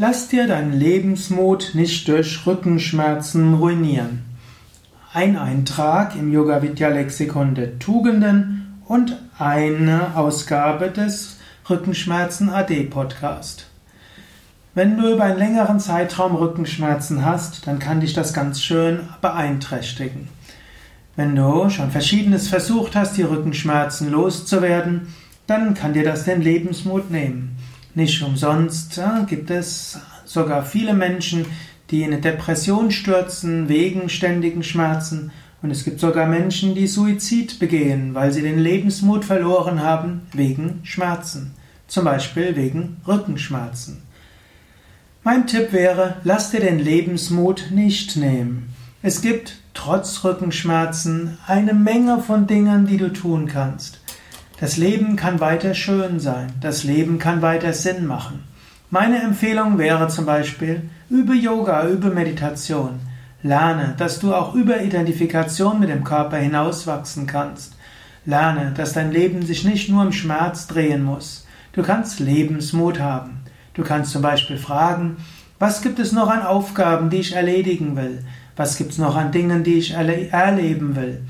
Lass dir deinen Lebensmut nicht durch Rückenschmerzen ruinieren. Ein Eintrag im Yoga Vidya Lexikon der Tugenden und eine Ausgabe des Rückenschmerzen AD Podcast. Wenn du über einen längeren Zeitraum Rückenschmerzen hast, dann kann dich das ganz schön beeinträchtigen. Wenn du schon verschiedenes versucht hast, die Rückenschmerzen loszuwerden, dann kann dir das den Lebensmut nehmen. Nicht umsonst gibt es sogar viele Menschen, die in eine Depression stürzen wegen ständigen Schmerzen. Und es gibt sogar Menschen, die Suizid begehen, weil sie den Lebensmut verloren haben wegen Schmerzen. Zum Beispiel wegen Rückenschmerzen. Mein Tipp wäre, lass dir den Lebensmut nicht nehmen. Es gibt trotz Rückenschmerzen eine Menge von Dingen, die du tun kannst. Das Leben kann weiter schön sein. Das Leben kann weiter Sinn machen. Meine Empfehlung wäre zum Beispiel, übe Yoga, übe Meditation. Lerne, dass du auch über Identifikation mit dem Körper hinauswachsen kannst. Lerne, dass dein Leben sich nicht nur im Schmerz drehen muss. Du kannst Lebensmut haben. Du kannst zum Beispiel fragen, was gibt es noch an Aufgaben, die ich erledigen will? Was gibt es noch an Dingen, die ich erle erleben will?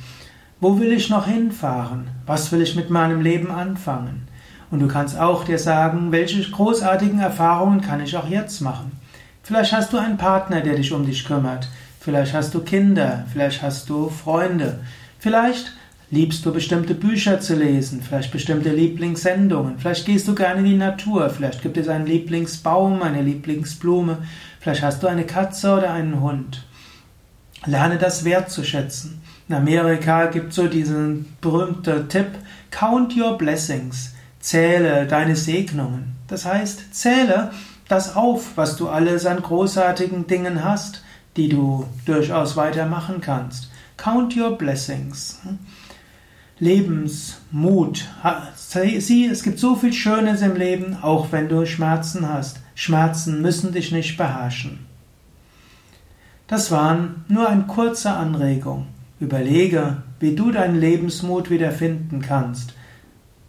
Wo will ich noch hinfahren? Was will ich mit meinem Leben anfangen? Und du kannst auch dir sagen, welche großartigen Erfahrungen kann ich auch jetzt machen? Vielleicht hast du einen Partner, der dich um dich kümmert. Vielleicht hast du Kinder. Vielleicht hast du Freunde. Vielleicht liebst du bestimmte Bücher zu lesen. Vielleicht bestimmte Lieblingssendungen. Vielleicht gehst du gerne in die Natur. Vielleicht gibt es einen Lieblingsbaum, eine Lieblingsblume. Vielleicht hast du eine Katze oder einen Hund. Lerne das wertzuschätzen. In Amerika gibt es so diesen berühmten Tipp, Count your blessings. Zähle deine Segnungen. Das heißt, zähle das auf, was du alles an großartigen Dingen hast, die du durchaus weitermachen kannst. Count your blessings. Lebensmut. Sieh, es gibt so viel Schönes im Leben, auch wenn du Schmerzen hast. Schmerzen müssen dich nicht beherrschen. Das waren nur eine kurze Anregung. Überlege, wie du deinen Lebensmut wieder finden kannst.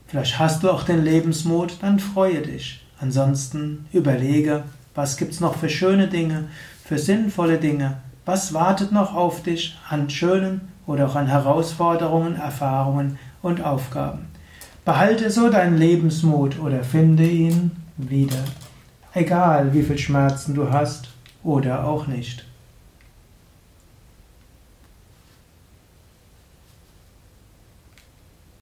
Vielleicht hast du auch den Lebensmut, dann freue dich. Ansonsten überlege, was gibt's noch für schöne Dinge, für sinnvolle Dinge, was wartet noch auf dich an schönen oder auch an Herausforderungen, Erfahrungen und Aufgaben. Behalte so deinen Lebensmut oder finde ihn wieder. Egal wie viel Schmerzen du hast oder auch nicht.